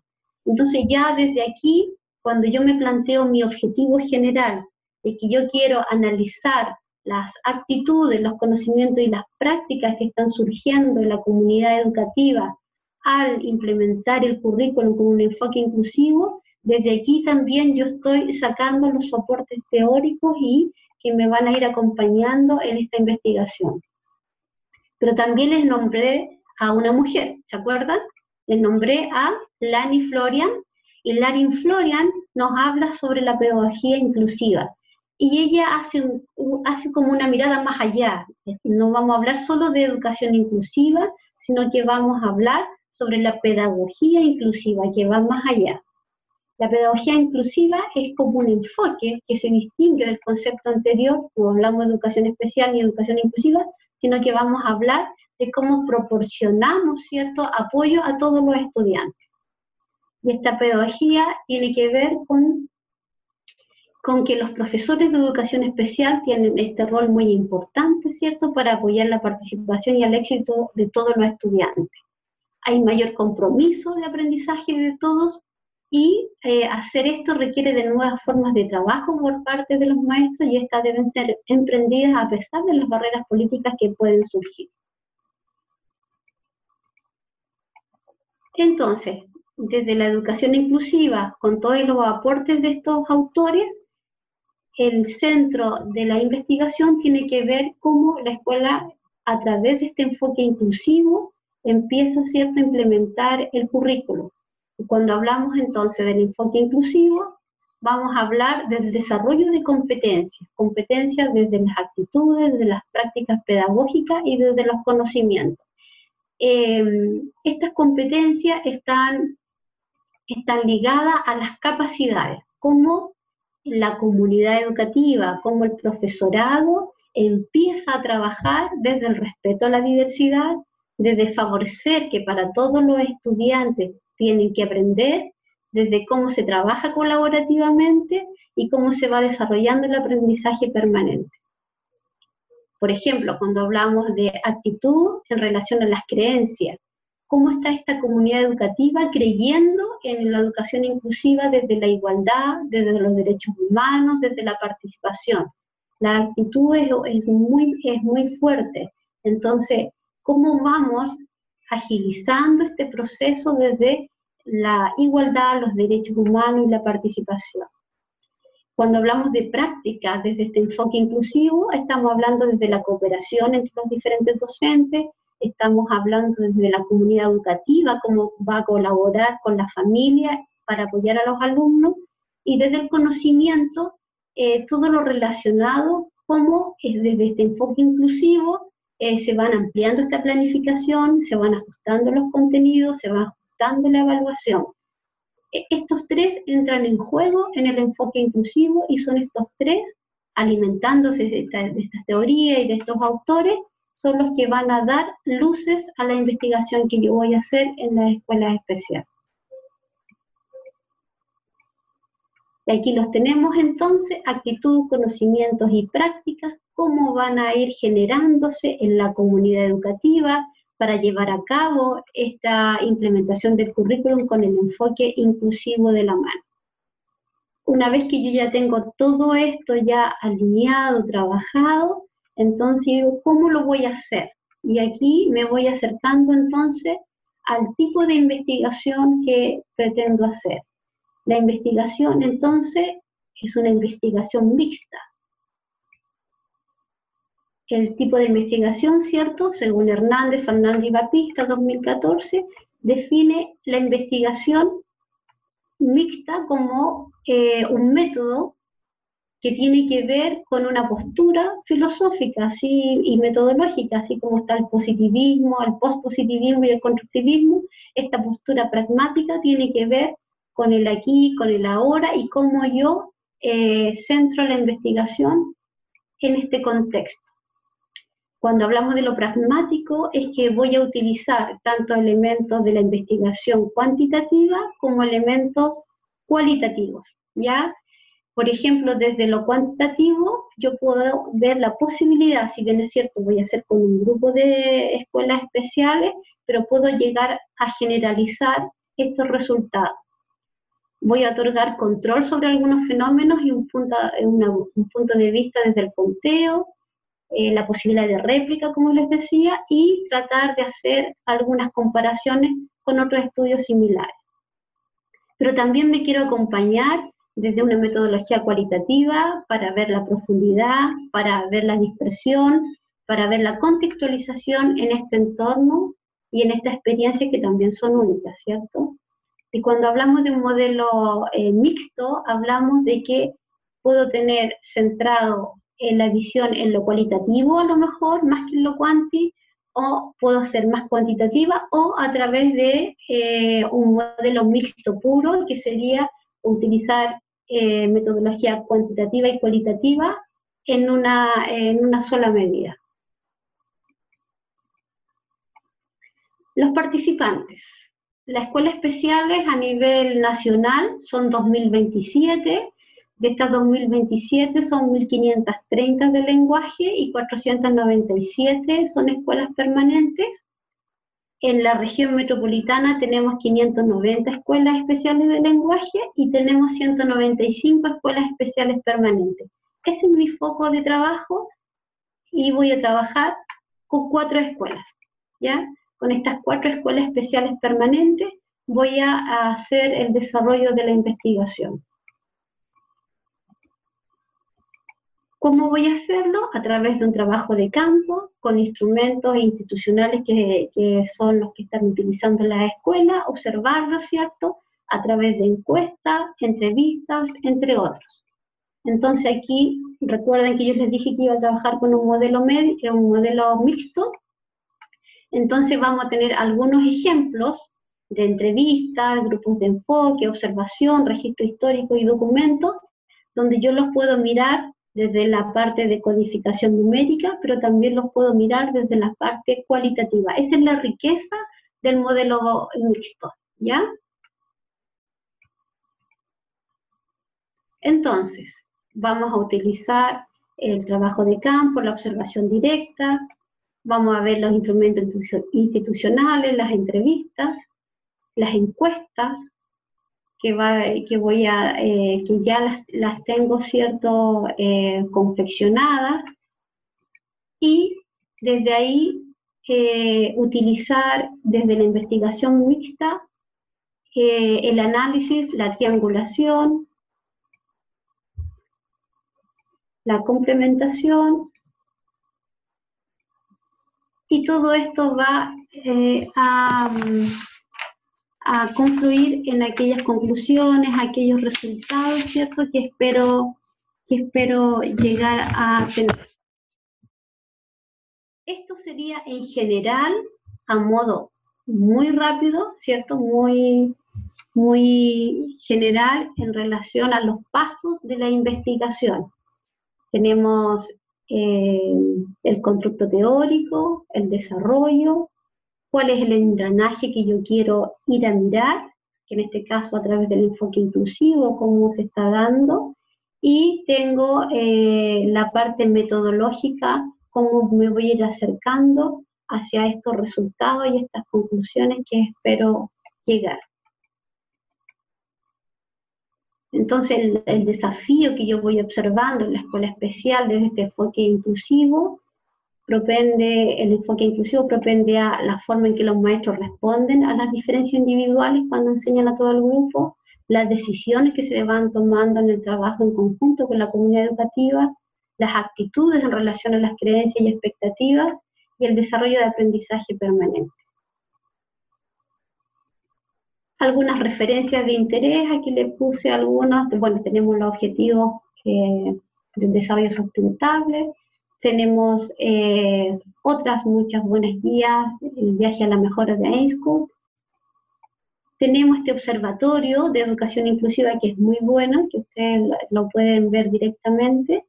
Entonces ya desde aquí, cuando yo me planteo mi objetivo general de que yo quiero analizar las actitudes, los conocimientos y las prácticas que están surgiendo en la comunidad educativa al implementar el currículum con un enfoque inclusivo, Desde aquí también yo estoy sacando los soportes teóricos y que me van a ir acompañando en esta investigación. Pero también les nombré a una mujer, ¿se acuerdan? Les nombré a Lani Florian, y Lani Florian nos habla sobre la pedagogía inclusiva. Y ella hace, hace como una mirada más allá. No vamos a hablar solo de educación inclusiva, sino que vamos a hablar sobre la pedagogía inclusiva, que va más allá. La pedagogía inclusiva es como un enfoque que se distingue del concepto anterior, cuando hablamos de educación especial y educación inclusiva, sino que vamos a hablar de cómo proporcionamos cierto apoyo a todos los estudiantes. Y esta pedagogía tiene que ver con, con que los profesores de educación especial tienen este rol muy importante, ¿cierto?, para apoyar la participación y el éxito de todos los estudiantes. Hay mayor compromiso de aprendizaje de todos y eh, hacer esto requiere de nuevas formas de trabajo por parte de los maestros y estas deben ser emprendidas a pesar de las barreras políticas que pueden surgir. Entonces, desde la educación inclusiva, con todos los aportes de estos autores, el centro de la investigación tiene que ver cómo la escuela, a través de este enfoque inclusivo, empieza ¿cierto? a implementar el currículo cuando hablamos entonces del enfoque inclusivo, vamos a hablar del desarrollo de competencias, competencias desde las actitudes, desde las prácticas pedagógicas y desde los conocimientos. Em, estas competencias están, están ligadas a las capacidades, como la comunidad educativa, como el profesorado empieza a trabajar desde el respeto a la diversidad, desde favorecer que para todos los estudiantes tienen que aprender desde cómo se trabaja colaborativamente y cómo se va desarrollando el aprendizaje permanente. Por ejemplo, cuando hablamos de actitud en relación a las creencias, cómo está esta comunidad educativa creyendo en la educación inclusiva desde la igualdad, desde los derechos humanos, desde la participación. La actitud es, muy, es muy fuerte. Entonces, ¿cómo vamos agilizando este proceso desde la igualdad, los derechos humanos y la participación. Cuando hablamos de práctica desde este enfoque inclusivo, estamos hablando desde la cooperación entre los diferentes docentes, estamos hablando desde la comunidad educativa, cómo va a colaborar con la familia para apoyar a los alumnos, y desde el conocimiento, eh, todo lo relacionado, cómo es desde este enfoque inclusivo eh, se van ampliando esta planificación, se van ajustando los contenidos, se va ajustando la evaluación. E, estos tres entran en juego en el enfoque inclusivo y son estos tres, alimentándose de esta, de y de estos autores, son los que van a dar luces a la investigación que yo voy a hacer en la escuela especial. Y aquí los tenemos entonces, actitud, conocimientos y prácticas cómo van a ir generándose en la comunidad educativa para llevar a cabo esta implementación del currículum con el enfoque inclusivo de la mano. Una vez que yo ya tengo todo esto ya alineado, trabajado, entonces digo, ¿cómo lo voy a hacer? Y aquí me voy acercando entonces al tipo de investigación que pretendo hacer. La investigación entonces es una investigación mixta, el tipo de investigación, ¿cierto? Según Hernández, Fernández y Batista, 2014, define la investigación mixta como eh, un método que tiene que ver con una postura filosófica así, y metodológica, así como está el positivismo, el postpositivismo y el constructivismo, esta postura pragmática tiene que ver con el aquí, con el ahora y cómo yo eh, centro la investigación en este contexto. Cuando hablamos de lo pragmático es que voy a utilizar tanto elementos de la investigación cuantitativa como elementos cualitativos, ¿ya? Por ejemplo, desde lo cuantitativo yo puedo ver la posibilidad, si bien es cierto, voy a hacer con un grupo de escuelas especiales, pero puedo llegar a generalizar estos resultados. Voy a otorgar control sobre algunos fenómenos y un punto, un punto de vista desde el conteo, eh, la posibilidad de réplica, como les decía, y tratar de hacer algunas comparaciones con otros estudios similares. pero también me quiero acompañar desde una metodología cualitativa para ver la profundidad, para ver la dispersión, para ver la contextualización en este entorno y en esta experiencia que también son únicas, ¿cierto? Y cuando hablamos de un modelo eh, mixto, hablamos de que puedo tener centrado en la visión en lo cualitativo a lo mejor, más que en lo cuanti, o puedo ser más cuantitativa, o a través de eh, un modelo mixto puro, que sería utilizar eh, metodología cuantitativa y cualitativa en una, en una sola medida. Los participantes. Las escuelas especiales a nivel nacional son 2027, de estas 2027 son 1.530 de lenguaje y 497 son escuelas permanentes. En la región metropolitana tenemos 590 escuelas especiales de lenguaje y tenemos 195 escuelas especiales permanentes. Ese es mi foco de trabajo y voy a trabajar con cuatro escuelas, ¿ya? Con estas cuatro escuelas especiales permanentes voy a, hacer el desarrollo de la investigación. ¿Cómo voy a hacerlo? A través de un trabajo de campo, con instrumentos institucionales que, son los que están utilizando en la escuela, observarlo, ¿cierto? A través de encuestas, entrevistas, entre otros. Entonces aquí, recuerden que yo les dije que iba a trabajar con un modelo, medio, un modelo mixto, entonces vamos a tener algunos ejemplos de entrevistas, grupos de enfoque, observación, registro histórico y documentos, donde yo los puedo mirar desde la parte de codificación numérica, pero también los puedo mirar desde la parte cualitativa. Esa es la riqueza del modelo mixto, ¿ya? Entonces, vamos a utilizar el trabajo de campo, la observación directa, Vamos a ver los instrumentos institucionales, las entrevistas, las encuestas, que, va, que voy a, eh, que ya las, tengo cierto eh, confeccionadas. Y desde ahí eh, utilizar desde la investigación mixta el análisis, la triangulación, la complementación y todo esto va eh, a, confluir en aquellas conclusiones, aquellos resultados, ¿cierto? Que espero, que espero llegar a tener. Esto sería en general, a modo muy rápido, ¿cierto? Muy, muy general en relación a los pasos de la investigación. Tenemos eh, el constructo teórico, el desarrollo, cuál es el engranaje que yo quiero ir a mirar, que en este caso a través del enfoque inclusivo, cómo se está dando, y tengo eh, la parte metodológica, cómo me voy a ir acercando hacia estos resultados y estas conclusiones que espero llegar. Entonces, el, desafío que yo voy observando en la escuela especial desde este enfoque inclusivo, propende, el enfoque inclusivo propende a la forma en que los maestros responden a las diferencias individuales cuando enseñan a todo el grupo, las decisiones que se van tomando en el trabajo en conjunto con la comunidad educativa, las actitudes en relación a las creencias y expectativas y el desarrollo de aprendizaje permanente algunas referencias de interés, aquí le puse algunas, bueno, tenemos los objetivos eh, del desarrollo sustentable, tenemos eh, otras muchas buenas guías, el viaje a la mejora de AINSCO, tenemos este observatorio de educación inclusiva que es muy bueno, que ustedes lo, pueden ver directamente,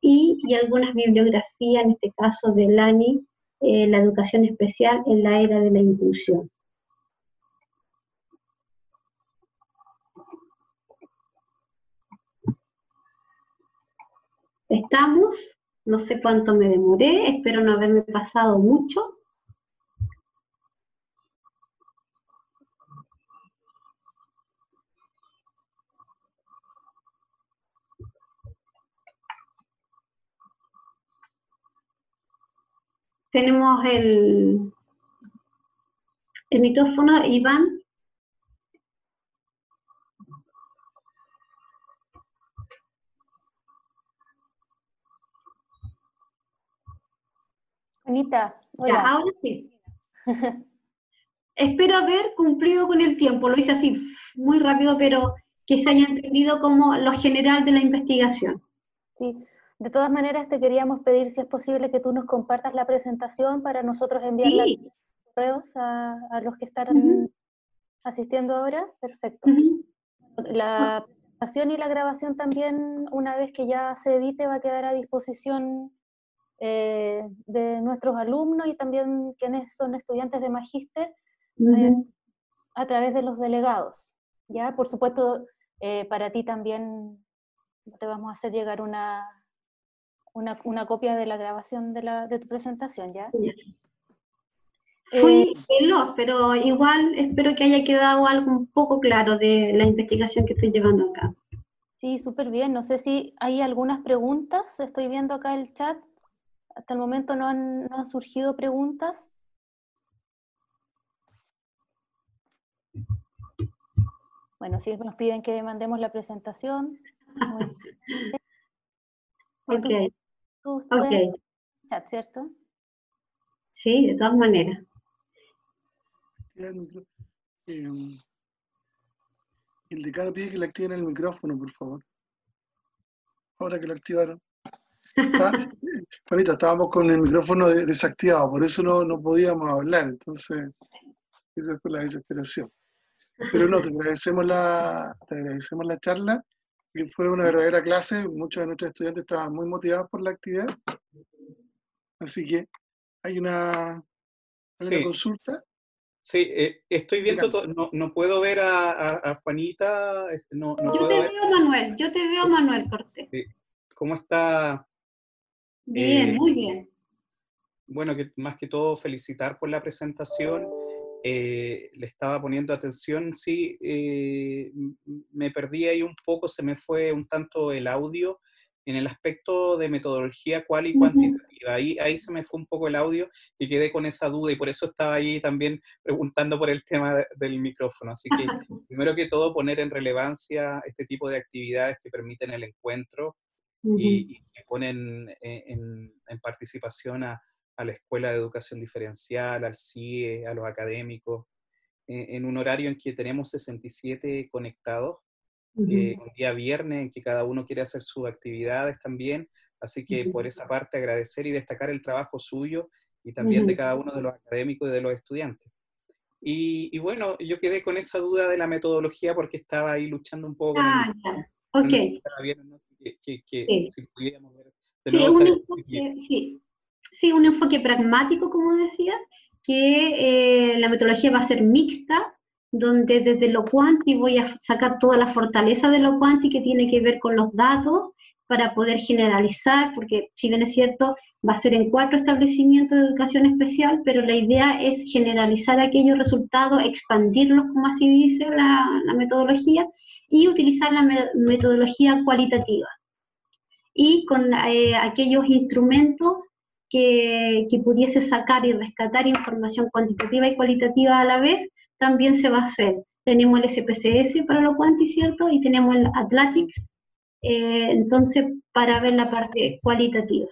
y, algunas bibliografías, en este caso de LANI, eh, la educación especial en la era de la inclusión. Estamos, no sé cuánto me demoré, espero no haberme pasado mucho. Tenemos el, el micrófono, Iván. Hola. ahora sí. Espero haber cumplido con el tiempo, lo hice así muy rápido, pero que se haya entendido como lo general de la investigación. Sí, de todas maneras te queríamos pedir si es posible que tú nos compartas la presentación para nosotros enviarla correos a, los que están asistiendo ahora. Perfecto. La presentación y la grabación también, una vez que ya se edite, va a quedar a disposición eh, de nuestros alumnos y también quienes son estudiantes de magíster eh, a través de los delegados. ¿ya? Por supuesto, eh, para ti también te vamos a hacer llegar una, una, copia de la grabación de, la, de tu presentación, ¿ya? Fui eh, veloz, pero igual espero que haya quedado algo un poco claro de la investigación que estoy llevando acá. Sí, súper bien. No sé si hay algunas preguntas. Estoy viendo acá el chat. Hasta el momento no han, no han surgido preguntas. Bueno, si nos piden que mandemos la presentación. ok. ok. Chat, ¿cierto? Sí, de todas maneras. el decano pide que le activen el micrófono, por favor. Ahora que lo activaron. Juanita, estábamos con el micrófono desactivado, por eso no, no podíamos hablar. Entonces, esa fue la desesperación. Pero no, te agradecemos la, agradecemos la charla, que fue una verdadera clase. Muchos de nuestros estudiantes estaban muy motivados por la actividad. Así que hay una, consulta. Sí, eh, estoy viendo, todo, no, no, puedo ver a, Juanita. Este, no, yo te veo, Manuel, yo te veo, Manuel Cortés. ¿Cómo está? Bien, eh, muy bien. Bueno, que más que todo felicitar por la presentación eh, le estaba poniendo atención, sí, eh, me perdí ahí un poco, se me fue un tanto el audio en el aspecto de metodología cual y cuantitativa. Ahí, ahí se me fue un poco el audio y quedé con esa duda y por eso estaba ahí también preguntando por el tema del micrófono. Así que primero que todo poner en relevancia este tipo de actividades que permiten el encuentro y, que ponen en participación a, a la Escuela de Educación Diferencial, al CIE, a los académicos, en un horario en que tenemos 67 conectados, eh, un día viernes en que cada uno quiere hacer sus actividades también, así que por esa parte agradecer y destacar el trabajo suyo y también de cada uno de los académicos y de los estudiantes. Y, bueno, yo quedé con esa duda de la metodología porque estaba ahí luchando un poco. Ah, ya. Ok. Sí. si pudiéramos ver de nuevo sí, sí, un enfoque pragmático, como decía, que eh, la metodología va a ser mixta, donde desde lo cuanti voy a sacar toda la fortaleza de lo cuanti que tiene que ver con los datos para poder generalizar, porque si bien es cierto, va a ser en cuatro establecimientos de educación especial, pero la idea es generalizar aquellos resultados, expandirlos, como así dice la, metodología, y utilizar la metodología cualitativa. Y con eh, aquellos instrumentos que, pudiese sacar y rescatar información cuantitativa y cualitativa a la vez, también se va a hacer. Tenemos el SPSS para lo cuanti, ¿cierto? Y tenemos el Athletics, eh, entonces, para ver la parte cualitativa.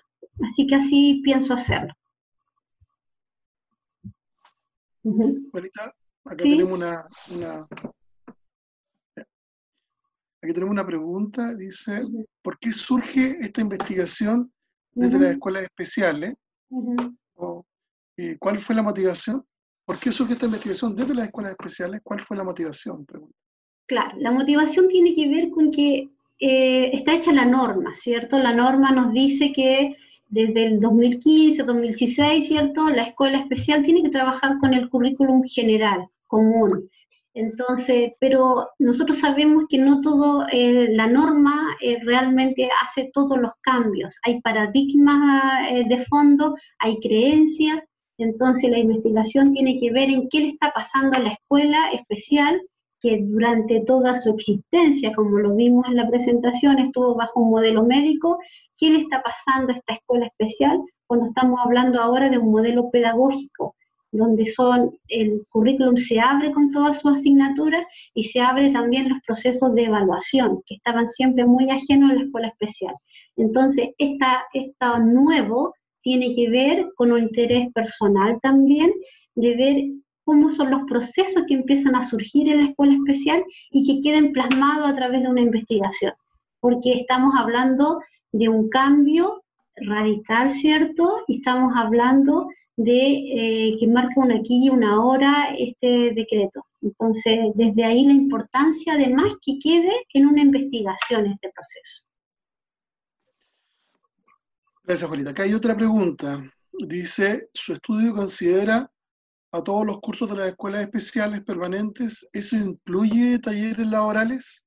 Así que así pienso hacerlo. acá tenemos una, aquí tenemos una pregunta, dice, ¿por qué surge esta investigación desde las escuelas especiales. ¿Cuál fue la motivación? ¿Por qué surge esta investigación desde las escuelas especiales? ¿Cuál fue la motivación? Claro, la motivación tiene que ver con que eh, está hecha la norma, ¿cierto? La norma nos dice que desde el 2015, 2016, ¿cierto? La escuela especial tiene que trabajar con el currículum general, común. Entonces, pero nosotros sabemos que no todo, eh, la norma eh, realmente hace todos los cambios. Hay paradigmas eh, de fondo, hay creencias, entonces la investigación tiene que ver en qué le está pasando a la escuela especial, que durante toda su existencia, como lo vimos en la presentación, estuvo bajo un modelo médico, qué le está pasando a esta escuela especial cuando estamos hablando ahora de un modelo pedagógico donde son, el currículum se abre con todas sus asignaturas y se abre también los procesos de evaluación, que estaban siempre muy ajenos a la escuela especial. Entonces, esta, nuevo tiene que ver con un interés personal también, de ver cómo son los procesos que empiezan a surgir en la escuela especial y que queden plasmados a través de una investigación, porque estamos hablando de un cambio radical, ¿cierto? Y estamos hablando de eh, que marca una aquí y una hora este decreto. Entonces, desde ahí la importancia además que quede en una investigación este proceso. Gracias, Juanita. Acá hay otra pregunta. Dice, ¿su estudio considera a todos los cursos de las escuelas especiales permanentes? ¿Eso incluye talleres laborales?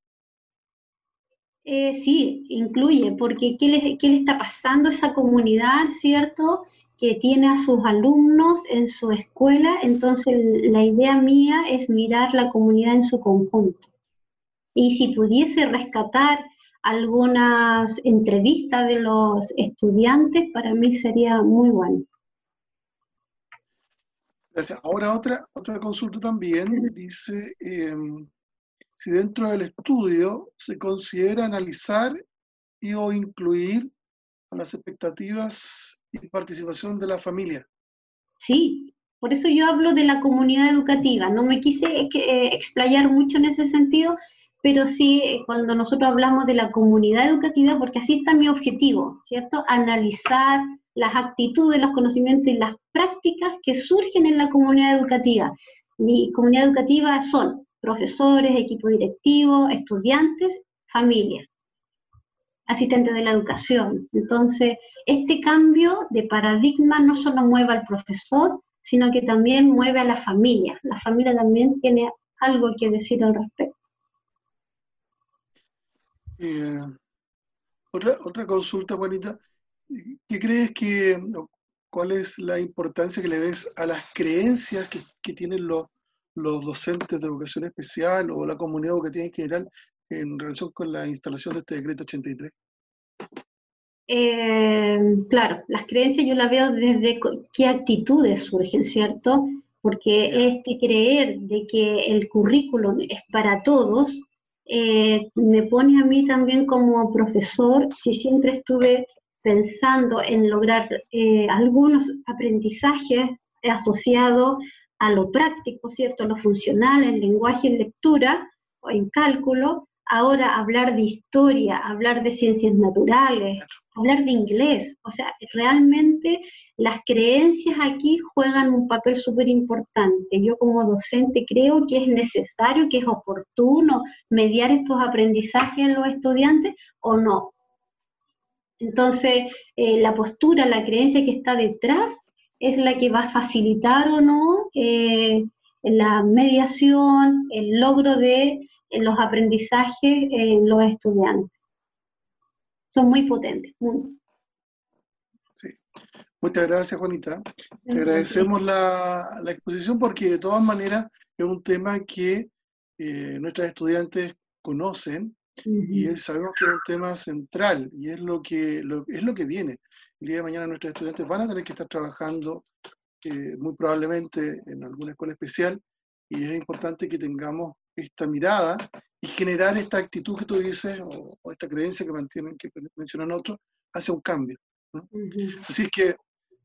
Eh, sí, incluye, porque ¿qué le, ¿qué le, está pasando a esa comunidad, cierto? Que tiene a sus alumnos en su escuela, entonces la idea mía es mirar la comunidad en su conjunto. Y si pudiese rescatar algunas entrevistas de los estudiantes, para mí sería muy bueno. Gracias. Ahora otra, otra consulta también dice em, si dentro del estudio se considera analizar y o incluir las expectativas y participación de la familia. Sí, por eso yo hablo de la comunidad educativa. No me quise eh, explayar mucho en ese sentido, pero sí eh, cuando nosotros hablamos de la comunidad educativa, porque así está mi objetivo, ¿cierto? Analizar las actitudes, los conocimientos y las prácticas que surgen en la comunidad educativa. Mi comunidad educativa son profesores, equipo directivo, estudiantes, familia, asistentes de la educación. Entonces, este cambio de paradigma no solo mueve al profesor, sino que también mueve a la familia. La familia también tiene algo que decir al respecto. Eh, otra, consulta, Juanita. ¿Qué crees que, cuál es la importancia que le ves a las creencias que, que tienen los, los docentes de educación especial o la comunidad educativa en general en relación con la instalación de este decreto 83? Eh, claro, las creencias yo las veo desde qué actitudes surgen, ¿cierto? Porque este creer de que el currículum es para todos, eh, me pone a mí también como profesor, si siempre estuve pensando en lograr eh, algunos aprendizajes asociados a lo práctico, ¿cierto? Lo funcional, en lenguaje, en lectura o en cálculo, ahora hablar de historia, hablar de ciencias naturales, hablar de inglés. O sea, realmente las creencias aquí juegan un papel súper importante. Yo como docente creo que es necesario, que es oportuno mediar estos aprendizajes en los estudiantes o no. Entonces, eh, la postura, la creencia que está detrás es la que va a facilitar o no eh, la mediación, el logro de eh, los aprendizajes en los estudiantes. Son muy potentes. Sí. Muchas gracias, Juanita. Te agradecemos la, exposición porque de todas maneras es un tema que eh, nuestros estudiantes conocen y sabemos que es un tema central y es lo que es lo que viene. El día de mañana nuestros estudiantes van a tener que estar trabajando eh, muy probablemente en alguna escuela especial y es importante que tengamos esta mirada y generar esta actitud que tú dices o, esta creencia que mantienen que mencionan otros hacia un cambio. Así es que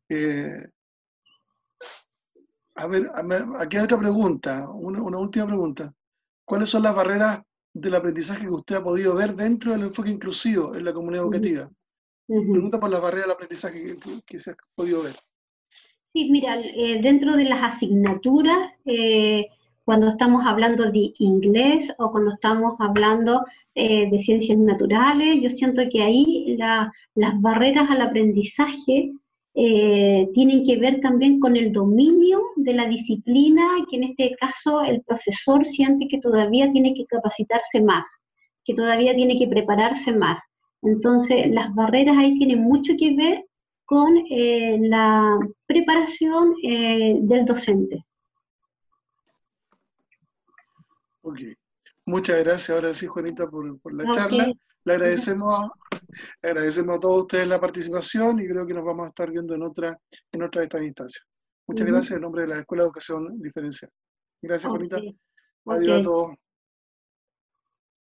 eh, a ver, aquí hay otra pregunta, una, una última pregunta. ¿Cuáles son las barreras del aprendizaje que usted ha podido ver dentro del enfoque inclusivo en la comunidad educativa. Pregunta por las barreras del aprendizaje que, se ha podido ver. Sí, mira, eh, dentro de las asignaturas, eh, cuando estamos hablando de inglés o cuando estamos hablando eh, de ciencias naturales, yo siento que ahí las barreras al aprendizaje eh, tienen que ver también con el dominio de la disciplina, que en este caso el profesor siente que todavía tiene que capacitarse más, que todavía tiene que prepararse más. Entonces, las barreras ahí tienen mucho que ver con eh, la preparación eh, del docente. Ok. Muchas gracias ahora sí, Juanita, por, la charla. Le agradecemos, agradecemos a todos ustedes la participación y creo que nos vamos a estar viendo en otra, en otra de estas instancias. Muchas gracias en nombre de la Escuela de Educación Diferencial. Gracias, Juanita. Adiós a todos.